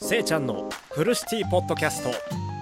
せいちゃんのフルシティポッドキャスト。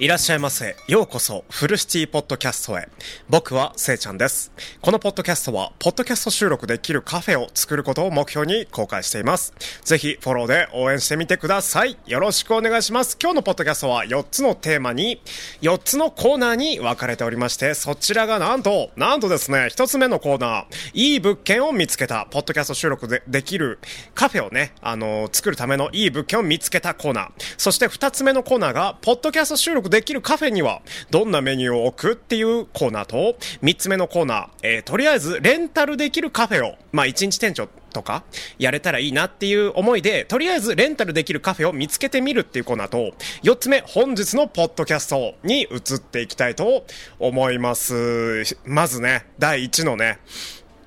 いらっしゃいませ。ようこそ、フルシティポッドキャストへ。僕はせいちゃんです。このポッドキャストは、ポッドキャスト収録できるカフェを作ることを目標に公開しています。ぜひ、フォローで応援してみてください。よろしくお願いします。今日のポッドキャストは、4つのテーマに、4つのコーナーに分かれておりまして、そちらがなんと、なんとですね、1つ目のコーナー、いい物件を見つけた、ポッドキャスト収録でできるカフェをね、あの作るためのいい物件を見つけたコーナー。そして2つ目のコーナーが、ポッドキャスト収録できるカフェには、どんなメニューを置くっていうコーナーと、3つ目のコーナー、えー、とりあえず、レンタルできるカフェを、まあ、1日店長とか、やれたらいいなっていう思いで、とりあえずレンタルできるカフェを見つけてみるっていうコーナーと、4つ目、本日のポッドキャストに移っていきたいと思います。まずね、第1のね、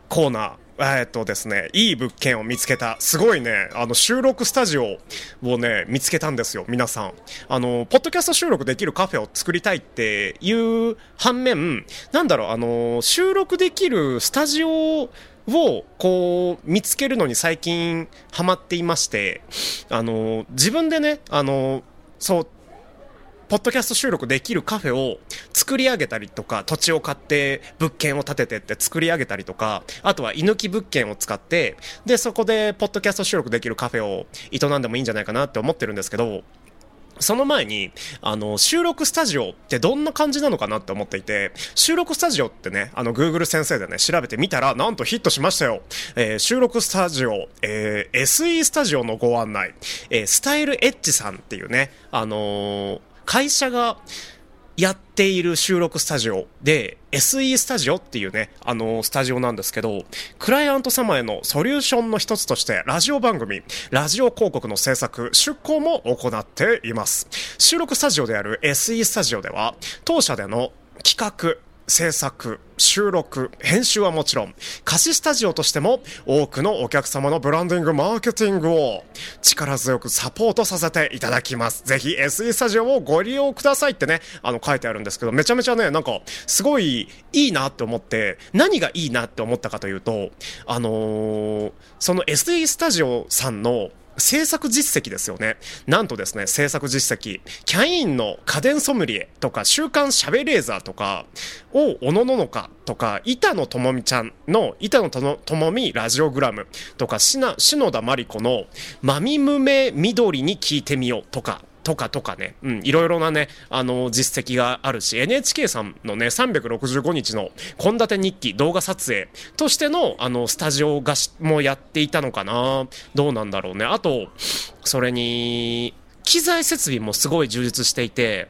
コーナー。えっとですね、いい物件を見つけた。すごいね、あの、収録スタジオをね、見つけたんですよ、皆さん。あの、ポッドキャスト収録できるカフェを作りたいっていう反面、なんだろう、あの、収録できるスタジオをこう見つけるのに最近ハマっていましてあの自分でねあのそうポッドキャスト収録できるカフェを作り上げたりとか、土地を買って物件を建ててって作り上げたりとか、あとは居抜き物件を使って、で、そこでポッドキャスト収録できるカフェを営んでもいいんじゃないかなって思ってるんですけど、その前に、あの、収録スタジオってどんな感じなのかなって思っていて、収録スタジオってね、あの、Google 先生でね、調べてみたら、なんとヒットしましたよ。えー収録スタジオ、えー SE スタジオのご案内、えースタイルエッジさんっていうね、あのー会社が、やっている収録スタジオで SE スタジオっていうね、あのスタジオなんですけど、クライアント様へのソリューションの一つとして、ラジオ番組、ラジオ広告の制作、出稿も行っています。収録スタジオである SE スタジオでは、当社での企画、制作、収録、編集はもちろん、貸しスタジオとしても多くのお客様のブランディング、マーケティングを力強くサポートさせていただきます。ぜひ SE スタジオをご利用くださいってね、あの書いてあるんですけど、めちゃめちゃね、なんかすごいいいなって思って、何がいいなって思ったかというと、あのーその SE スタジオさんの制作実績ですよね。なんとですね、制作実績、キャインの家電ソムリエとか、週刊シャベレーザーとか、をおのののかとか、板野友美ちゃんの板野友美ラジオグラムとか、しな篠田真理子のまみむめ緑に聞いてみようとか、とかとかね、うん、いろいろなね、あの、実績があるし、NHK さんのね、365日の献立日記、動画撮影としての、あの、スタジオがしもやっていたのかな。どうなんだろうね。あと、それに、機材設備もすごい充実していて、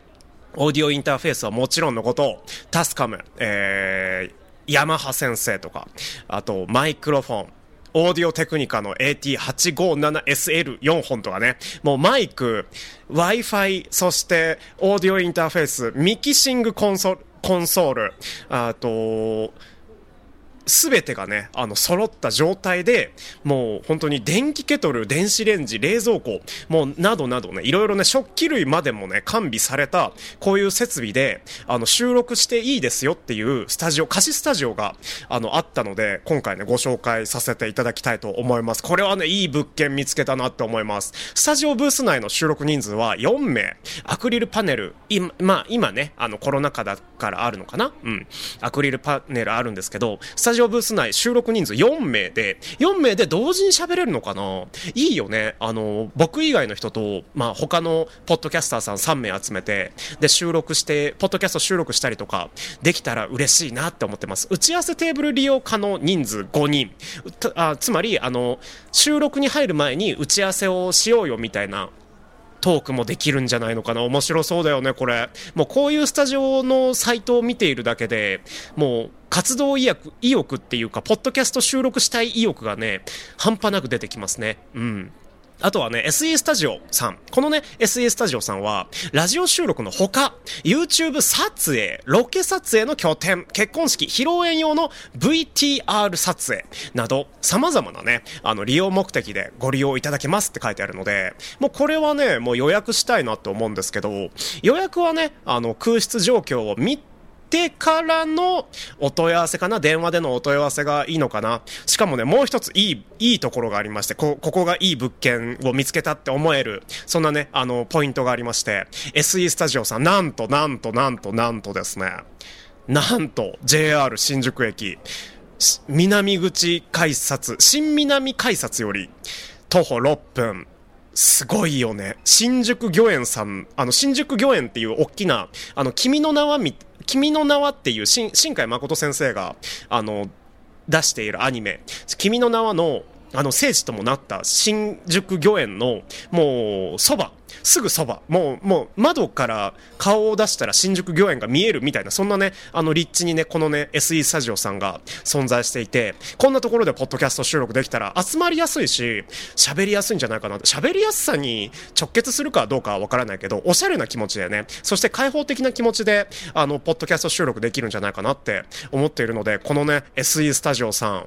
オーディオインターフェースはもちろんのこと、タスカム、えー、ヤマハ先生とか、あと、マイクロフォン、オーディオテクニカの AT857SL4 本とかね、もうマイク、Wi-Fi、そしてオーディオインターフェース、ミキシングコンソコンソール、あと、すべてがね、あの、揃った状態で、もう本当に電気ケトル、電子レンジ、冷蔵庫、もうなどなどね、いろいろね、食器類までもね、完備された、こういう設備で、あの、収録していいですよっていうスタジオ、貸しスタジオが、あの、あったので、今回ね、ご紹介させていただきたいと思います。これはね、いい物件見つけたなって思います。スタジオブース内の収録人数は4名、アクリルパネル、今、まあ、今ね、あの、コロナ禍だからあるのかな？うん。アクリルパネルあるんですけど、スタジオブース内収録人数4名で、4名で同時に喋れるのかな？いいよね。あの、僕以外の人と、まあ、他のポッドキャスターさん3名集めて、で、収録して、ポッドキャスト収録したりとか、できたら嬉しいなって思ってます。打ち合わせテーブル利用可能人数5人。あつまり、あの、収録に入る前に打ち合わせをしようよみたいなトークもできるんじゃないのかな面白そうだよね、これ。もうこういうスタジオのサイトを見ているだけで、もう活動意欲意欲っていうか、ポッドキャスト収録したい意欲がね、半端なく出てきますね。うん。あとはね、SE スタジオさん。このね、SE スタジオさんは、ラジオ収録のほか、YouTube 撮影、ロケ撮影の拠点、結婚式、披露宴用の VTR 撮影など、様々なね、あの、利用目的でご利用いただけますって書いてあるので、もうこれはね、もう予約したいなと思うんですけど、予約はね、あの、空室状況を見ててからのお問い合わせかな？電話でのお問い合わせがいいのかな？しかもね、もう一ついい、いいところがありまして、こ、ここがいい物件を見つけたって思える、そんなね、あの、ポイントがありまして、SE スタジオさん、なんと、なんと、なんと、なんとですね、なんと、JR 新宿駅、南口改札、新南改札より、徒歩6分、すごいよね。新宿御苑さん、あの、新宿御苑っていう大きな、あの、君の名はみ、君の名はっていう新、新海誠先生が、あの、出しているアニメ、君の名はの、あの、聖地ともなった新宿御苑の、もう、そば、すぐそば、もう、もう、窓から顔を出したら新宿御苑が見えるみたいな、そんなね、あの、立地にね、このね、SE スタジオさんが存在していて、こんなところでポッドキャスト収録できたら集まりやすいし、喋りやすいんじゃないかな。喋りやすさに直結するかどうかはわからないけど、おしゃれな気持ちでね、そして開放的な気持ちで、あの、ポッドキャスト収録できるんじゃないかなって思っているので、このね、SE スタジオさん、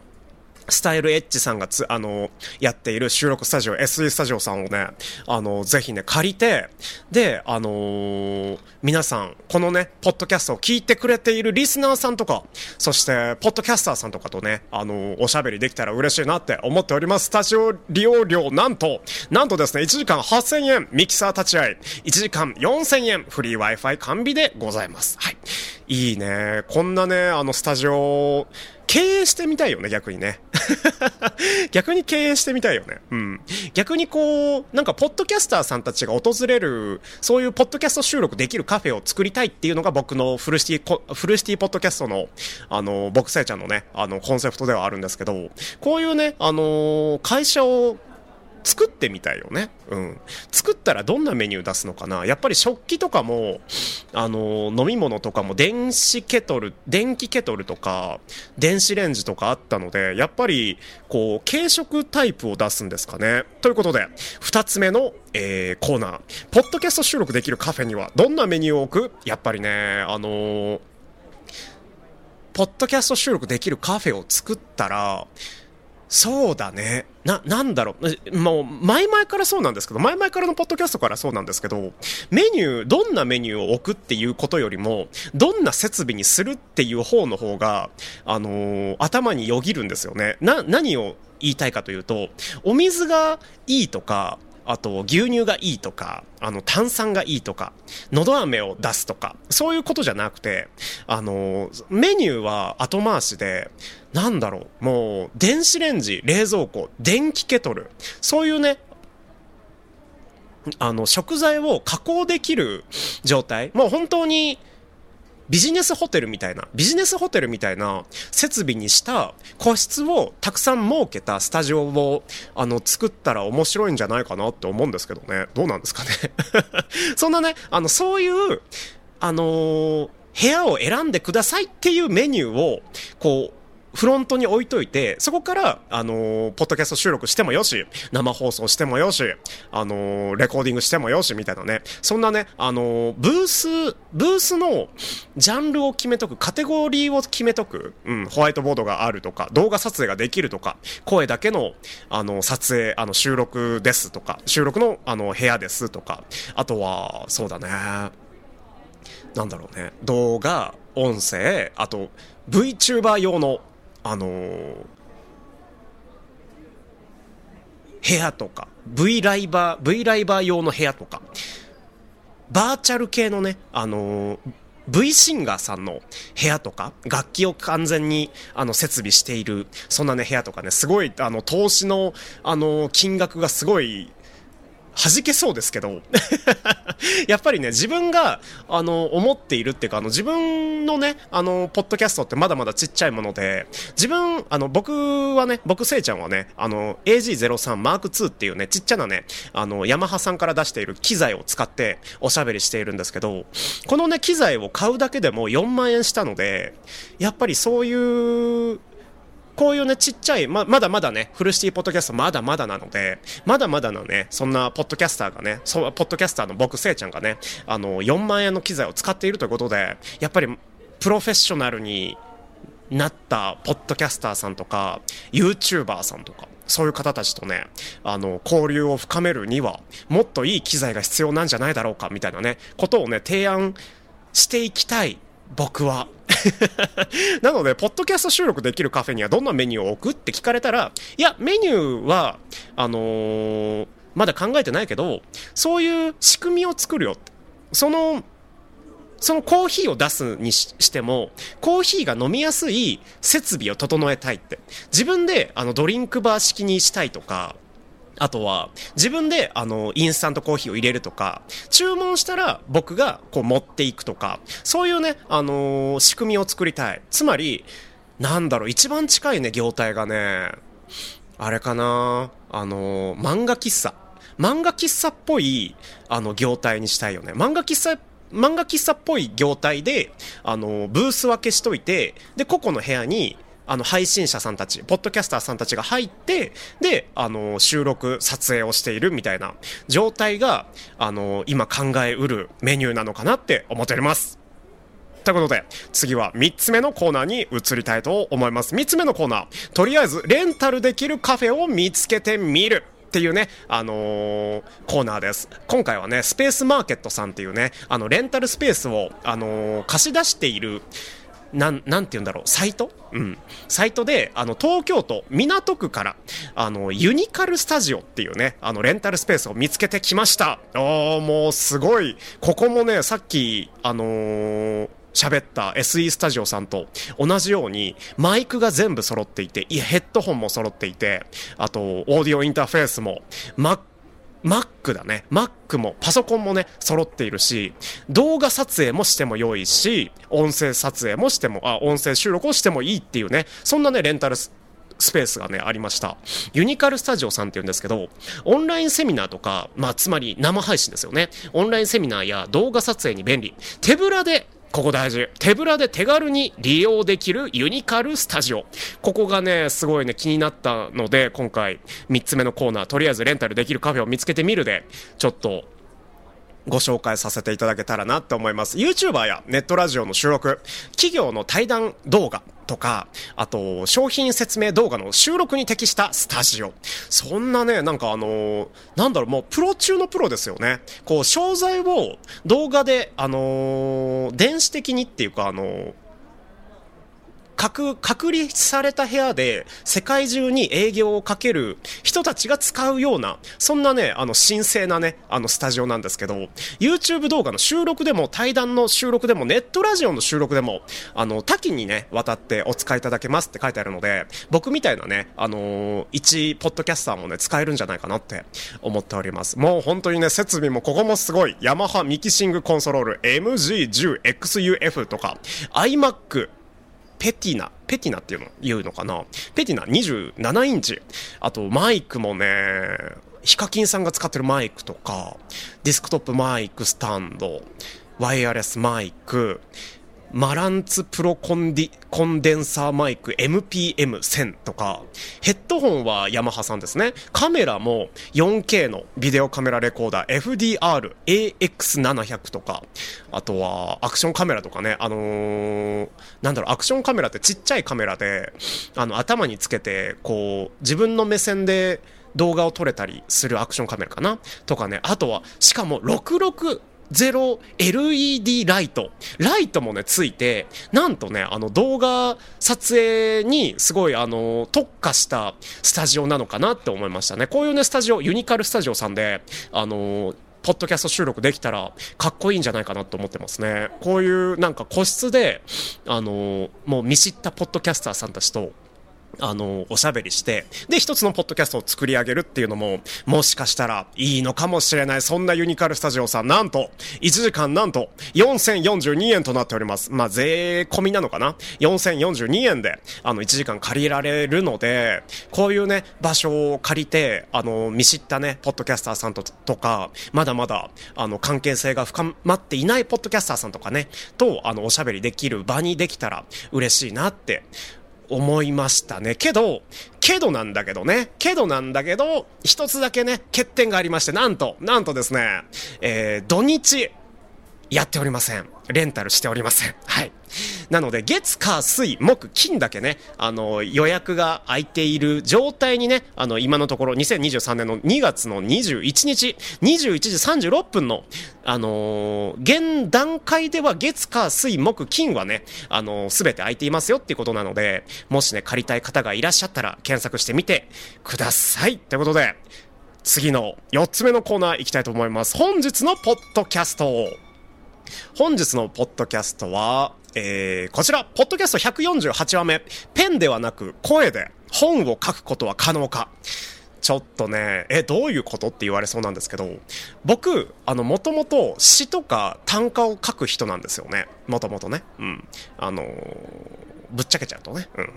スタイルエッジさんがつ、あの、やっている収録スタジオ、SE スタジオさんをね、あの、ぜひね、借りて、で、あのー、皆さん、このね、ポッドキャストを聞いてくれているリスナーさんとか、そして、ポッドキャスターさんとかとね、あのー、おしゃべりできたら嬉しいなって思っております。スタジオ利用料、なんと、なんとですね、1時間8000円、ミキサー立ち会い、1時間4000円、フリー Wi-Fi 完備でございます。はい。いいね。こんなね、あの、スタジオ、経営してみたいよね、逆にね。逆に経営してみたいよね。うん。逆にこう、なんか、ポッドキャスターさんたちが訪れる、そういうポッドキャスト収録できるカフェを作りたいっていうのが僕のフルシティ、フルシティポッドキャストの、あの、僕せいちゃんのね、あの、コンセプトではあるんですけど、こういうね、あの会社を作ってみたいよね。うん。作ったらどんなメニュー出すのかなやっぱり食器とかも、あの飲み物とかも電子ケトル、電気ケトルとか、電子レンジとかあったので、やっぱり、こう、軽食タイプを出すんですかね。ということで、二つ目の、えー、コーナー。ポッドキャスト収録できるカフェにはどんなメニューを置く？やっぱりね、あのー、ポッドキャスト収録できるカフェを作ったら、そうだね。な、なんだろう。もう、前々からそうなんですけど、前々からのポッドキャストからそうなんですけど、メニュー、どんなメニューを置くっていうことよりも、どんな設備にするっていう方の方が、あのー、頭によぎるんですよね。な、何を言いたいかというと、お水がいいとか、あと牛乳がいいとか、あの炭酸がいいとか、のど飴を出すとか、そういうことじゃなくて、あの、メニューは後回しで、なんだろう、もう、電子レンジ、冷蔵庫、電気ケトル、そういうね、あの、食材を加工できる状態、もう本当に、ビジネスホテルみたいな、ビジネスホテルみたいな設備にした個室をたくさん設けたスタジオを、あの、作ったら面白いんじゃないかなって思うんですけどね。どうなんですかね。そんなね、あの、そういう、あのー、部屋を選んでくださいっていうメニューを、こう、フロントに置いといて、そこから、あのー、ポッドキャスト収録してもよし、生放送してもよし、あのー、レコーディングしてもよし、みたいなね。そんなね、あのー、ブース、ブースのジャンルを決めとく、カテゴリーを決めとく、うん、ホワイトボードがあるとか、動画撮影ができるとか、声だけの、あの、撮影、あの、収録ですとか、収録の、あの、部屋ですとか、あとは、そうだね、なんだろうね、動画、音声、あと、VTuber 用のあのー、部屋とか、V ライバー、V ライバー用の部屋とか、バーチャル系のね、あのー、V シンガーさんの部屋とか、楽器を完全にあの設備している、そんなね、部屋とかね、すごい、あの、投資の、あの、金額がすごい弾けそうですけど。やっぱりね、自分が、あの、思っているっていうか、あの、自分のね、あの、ポッドキャストってまだまだちっちゃいもので、自分、あの、僕はね、僕、せいちゃんはね、あの、AG03 Mark II っていうね、ちっちゃなね、あの、ヤマハさんから出している機材を使っておしゃべりしているんですけど、このね、機材を買うだけでも4万円したので、やっぱりそういう、こういうね、ちっちゃい、ま、まだまだね、フルシティポッドキャストまだまだなので、まだまだのね、そんなポッドキャスターがね、そポッドキャスターの僕、せいちゃんがね、あの、4万円の機材を使っているということで、やっぱり、プロフェッショナルになったポッドキャスターさんとか、YouTuber さんとか、そういう方たちとね、あの、交流を深めるには、もっといい機材が必要なんじゃないだろうか、みたいなね、ことをね、提案していきたい、僕は。なので、ポッドキャスト収録できるカフェにはどんなメニューを置くって聞かれたら、いや、メニューは、あのー、まだ考えてないけど、そういう仕組みを作るよ。その、そのコーヒーを出すにしても、コーヒーが飲みやすい設備を整えたいって。自分であのドリンクバー式にしたいとか、あとは、自分で、あの、インスタントコーヒーを入れるとか、注文したら僕がこう持っていくとか、そういうね、あのー、仕組みを作りたい。つまり、なんだろう、一番近いね、業態がね、あれかなあのー、漫画喫茶。漫画喫茶っぽい、あの、業態にしたいよね。漫画喫茶漫画喫茶っぽい業態で、あの、ブース分けしといて、で、個々の部屋に、あの、配信者さんたち、ポッドキャスターさんたちが入って、で、あの、収録、撮影をしているみたいな状態が、あの、今考えうるメニューなのかなって思っております。ということで、次は3つ目のコーナーに移りたいと思います。3つ目のコーナー、とりあえず、レンタルできるカフェを見つけてみる。っていうね、あのー、コーナーです。今回はね、スペースマーケットさんっていうね、あの、レンタルスペースを、あのー、貸し出している、なん、なんて言うんだろう、サイト？うん。サイトで、あの、東京都港区から、あの、ユニカルスタジオっていうね、あの、レンタルスペースを見つけてきました。おー、もうすごい。ここもね、さっき、あのー喋った SE スタジオさんと同じようにマイクが全部揃っていて、いや、ヘッドホンも揃っていて、あと、オーディオインターフェースも、Mac Mac だね。Mac もパソコンもね、揃っているし、動画撮影もしても良いし、音声撮影もしても、あ、音声収録をしてもいいっていうね、そんなね、レンタルスペースがね、ありました。ユニカルスタジオさんって言うんですけど、オンラインセミナーとか、まあ、つまり生配信ですよね。オンラインセミナーや動画撮影に便利。手ぶらでここ大事。手ぶらで手軽に利用できるユニカルスタジオ。ここがね、すごいね、気になったので、今回3つ目のコーナー、とりあえずレンタルできるカフェを見つけてみるで、ちょっとご紹介させていただけたらなって思います。YouTuber やネットラジオの収録、企業の対談動画とか、あと、商品説明動画の収録に適したスタジオ。そんなね、なんかあのー、なんだろう、もうプロ中のプロですよね。こう、商材を動画で、あのー、電子的にっていうか、あのー隔、隔離された部屋で世界中に営業をかける人たちが使うような、そんなね、あの神聖なね、あのスタジオなんですけど、YouTube 動画の収録でも、対談の収録でも、ネットラジオの収録でも、あの、多岐にね、渡ってお使いいただけますって書いてあるので、僕みたいなね、あのー、一ポッドキャスターもね、使えるんじゃないかなって思っております。もう本当にね、設備もここもすごい、ヤマハミキシングコンソロール MG10XUF とか、iMac ペティナ、ペティナっていうの、言うのかなペティナ27インチ。あと、マイクもね、ヒカキンさんが使ってるマイクとか、デスクトップマイクスタンド、ワイヤレスマイク、マランツプロコンディコンデンサーマイク MPM1000 とか、ヘッドホンはヤマハさんですね。カメラも 4K のビデオカメラレコーダー FDR AX700 とか、あとはアクションカメラとかね、あのー、なんだろう、アクションカメラってちっちゃいカメラで、あの、頭につけて、こう、自分の目線で動画を撮れたりするアクションカメラかな？とかね、あとは、しかも66 0 LED ライト。ライトもね、ついて、なんとね、あの動画撮影にすごいあの、特化したスタジオなのかなって思いましたね。こういうね、スタジオ、ユニカルスタジオさんで、あの、ポッドキャスト収録できたらかっこいいんじゃないかなと思ってますね。こういうなんか個室で、あの、もう見知ったポッドキャスターさんたちとあの、おしゃべりして、で、一つのポッドキャストを作り上げるっていうのも、もしかしたらいいのかもしれない。そんなユニカルスタジオさん、なんと、1時間なんと、4042円となっております。まあ、税込みなのかな ?4042 円で、あの、1時間借りられるので、こういうね、場所を借りて、あの、見知ったね、ポッドキャスターさんととか、まだまだ、あの、関係性が深まっていないポッドキャスターさんとかね、と、あの、おしゃべりできる場にできたら嬉しいなって思いましたね。けど、けどなんだけどね。けどなんだけど、一つだけね、欠点がありまして、なんと、なんとですね、えー、土日、やっておりません。レンタルしておりません。はい。なので、月、火、水、木、金だけね、あの、予約が空いている状態にね、あの、今のところ2023年の2月の21日、21時36分の、あのー、現段階では月、火、水、木、金はね、あのす、べて空いていますよっていうことなので、もしね、借りたい方がいらっしゃったら検索してみてください。ということで、次の4つ目のコーナー行きたいと思います。本日のポッドキャスト。本日のポッドキャストは、えー、こちら、ポッドキャスト148話目、ペンではなく声で本を書くことは可能か。ちょっとね、え、どういうことって言われそうなんですけど、僕、あの、もともと詩とか短歌を書く人なんですよね。もともとね。うん。あのーぶっちゃけちゃうとね。うん。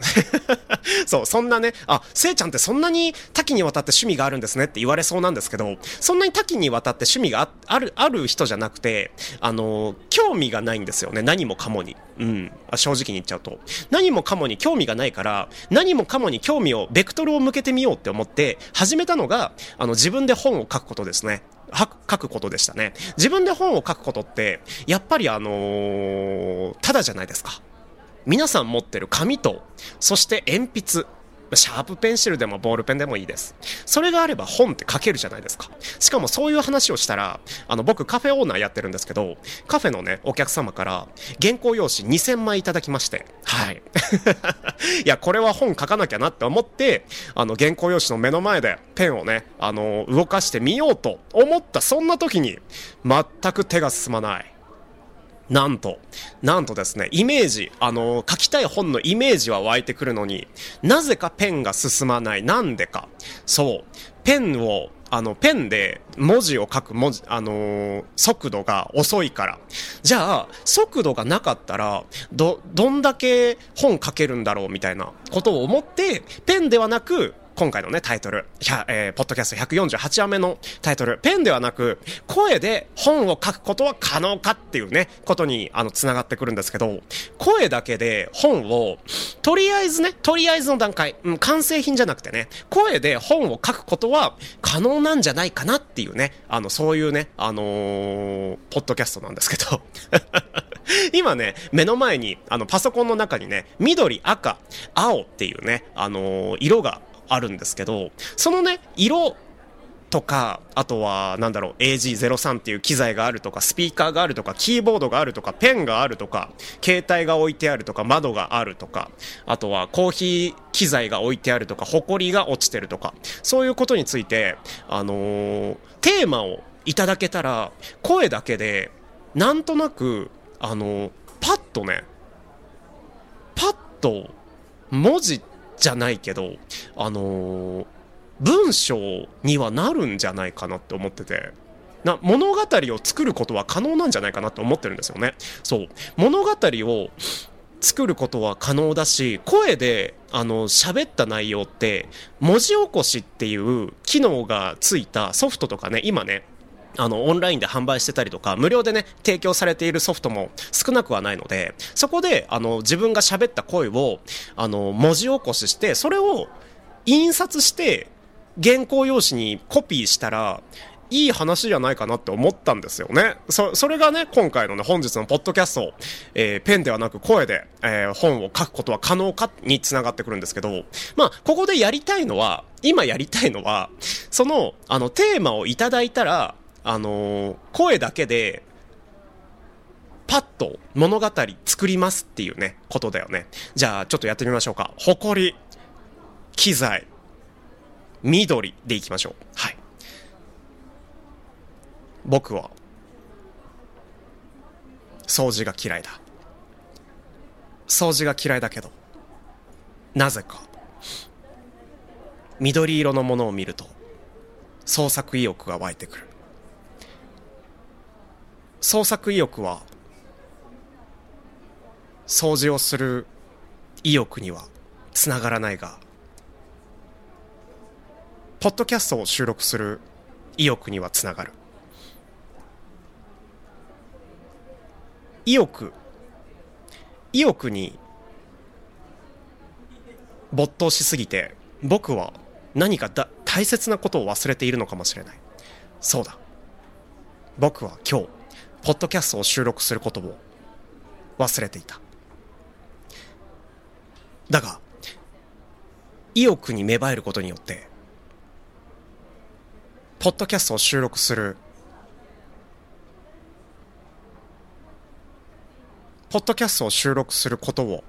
そう、そんなね、あ、せいちゃんってそんなに多岐にわたって趣味があるんですねって言われそうなんですけど、そんなに多岐にわたって趣味がある、ある人じゃなくて、あの、興味がないんですよね。何もかもに。うん。正直に言っちゃうと。何もかもに興味がないから、何もかもに興味を、ベクトルを向けてみようって思って、始めたのが、あの、自分で本を書くことですね。は書くことでしたね。自分で本を書くことって、やっぱりあのー、ただじゃないですか。皆さん持ってる紙と、そして鉛筆、シャープペンシルでもボールペンでもいいです。それがあれば本って書けるじゃないですか。しかもそういう話をしたら、あの僕カフェオーナーやってるんですけど、カフェのね、お客様から原稿用紙2000枚いただきまして、はい。いや、これは本書かなきゃなって思って、あの原稿用紙の目の前でペンをね、あの、動かしてみようと思ったそんな時に、全く手が進まない。なんと、なんとですね、イメージ、あの書きたい本のイメージは湧いてくるのに、なぜかペンが進まない。なんでか。そう。ペンを、あの、ペンで文字を書く文字、あのー、速度が遅いから。じゃあ、速度がなかったら、ど、どんだけ本書けるんだろうみたいなことを思って、ペンではなく、今回のね、タイトル、えー、ポッドキャスト148話目のタイトル、ペンではなく、声で本を書くことは可能かっていうね、ことに、あの、繋がってくるんですけど、声だけで本を、とりあえずね、とりあえずの段階、うん、完成品じゃなくてね、声で本を書くことは可能なんじゃないかなっていうね、あの、そういうね、あのー、ポッドキャストなんですけど、今ね、目の前に、あの、パソコンの中にね、緑、赤、青っていうね、あのー、色があるんですけど、そのね、色とか、あとは、なんだろう、AG03 っていう機材があるとか、スピーカーがあるとか、キーボードがあるとか、ペンがあるとか、携帯が置いてあるとか、窓があるとか、あとはコーヒー機材が置いてあるとか、埃が落ちてるとか、そういうことについて、あのー、テーマをいただけたら、声だけで、なんとなく、あのー、パッとね、パッと文字ってじゃないけど、あのー、文章にはなるんじゃないかなって思ってて。な物語を作ることは可能なんじゃないかなって思ってるんですよね。そう。物語を作ることは可能だし、声で、あの、喋った内容って、文字起こしっていう機能がついたソフトとかね、今ね、あの、オンラインで販売してたりとか、無料でね、提供されているソフトも少なくはないので、そこで、あの、自分が喋った声を、あの、文字起こしして、それを印刷して、原稿用紙にコピーしたら、いい話じゃないかなって思ったんですよね。そ、それがね、今回のね、本日のポッドキャスト、えー、ペンではなく声で、えー、本を書くことは可能かにつながってくるんですけど、まあ、ここでやりたいのは、今やりたいのは、その、あの、テーマをいただいたら、あのー、声だけで、パッと物語作りますっていうね、ことだよね。じゃあ、ちょっとやってみましょうか。誇り、機材、緑でいきましょう。はい。僕は、掃除が嫌いだ。掃除が嫌いだけど、なぜか、緑色のものを見ると、創作意欲が湧いてくる。創作意欲は掃除をする意欲にはつながらないがポッドキャストを収録する意欲にはつながる。意欲意欲に没頭しすぎて僕は何かだ大切なことを忘れているのかもしれない。そうだ。僕は今日ポッドキャストを収録することを忘れていた。だが、意欲に芽生えることによって、ポッドキャストを収録する、ポッドキャストを収録することを、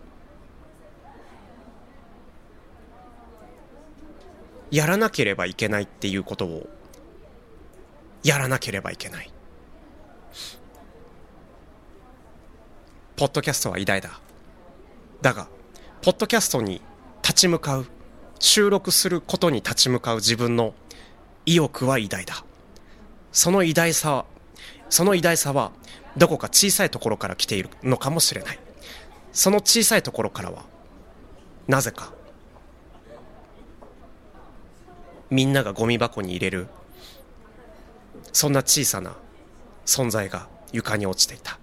やらなければいけないっていうことを、やらなければいけない。ポッドキャストは偉大だ。だが、ポッドキャストに立ち向かう、収録することに立ち向かう自分の意欲は偉大だ。その偉大さは、その偉大さは、どこか小さいところから来ているのかもしれない。その小さいところからは、なぜか、みんながゴミ箱に入れる、そんな小さな存在が床に落ちていた。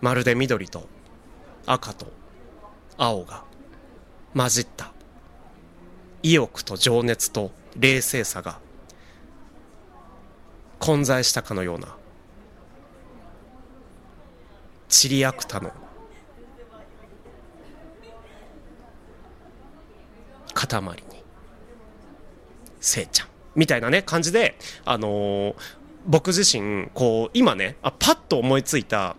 まるで緑と赤と青が混じった。意欲と情熱と冷静さが混在したかのようなチリアクタの塊にせいちゃん。みたいなね感じであのー、僕自身こう今ねあパッと思いついた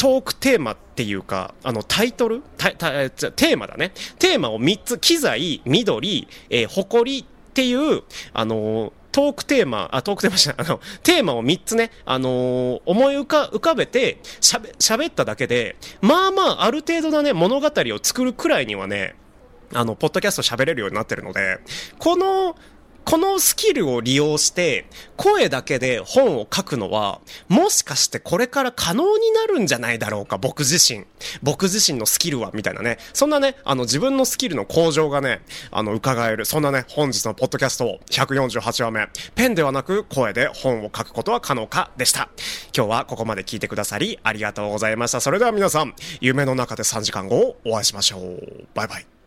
トークテーマっていうか、あの、タイトル？テーマだね。テーマを3つ、機材、緑、えー、誇りっていう、あのー、トークテーマ、あ、トークテーマじゃ、あの、テーマを3つね、あのー、思い浮か、浮かべて、喋、喋っただけで、まあまあ、ある程度なね、物語を作るくらいにはね、あの、ポッドキャスト喋れるようになってるので、この、このスキルを利用して、声だけで本を書くのは、もしかしてこれから可能になるんじゃないだろうか、僕自身。僕自身のスキルは、みたいなね。そんなね、あの、自分のスキルの向上がね、あの、伺える。そんなね、本日のポッドキャストを148話目、ペンではなく声で本を書くことは可能かでした。今日はここまで聞いてくださり、ありがとうございました。それでは皆さん、夢の中で3時間後、お会いしましょう。バイバイ。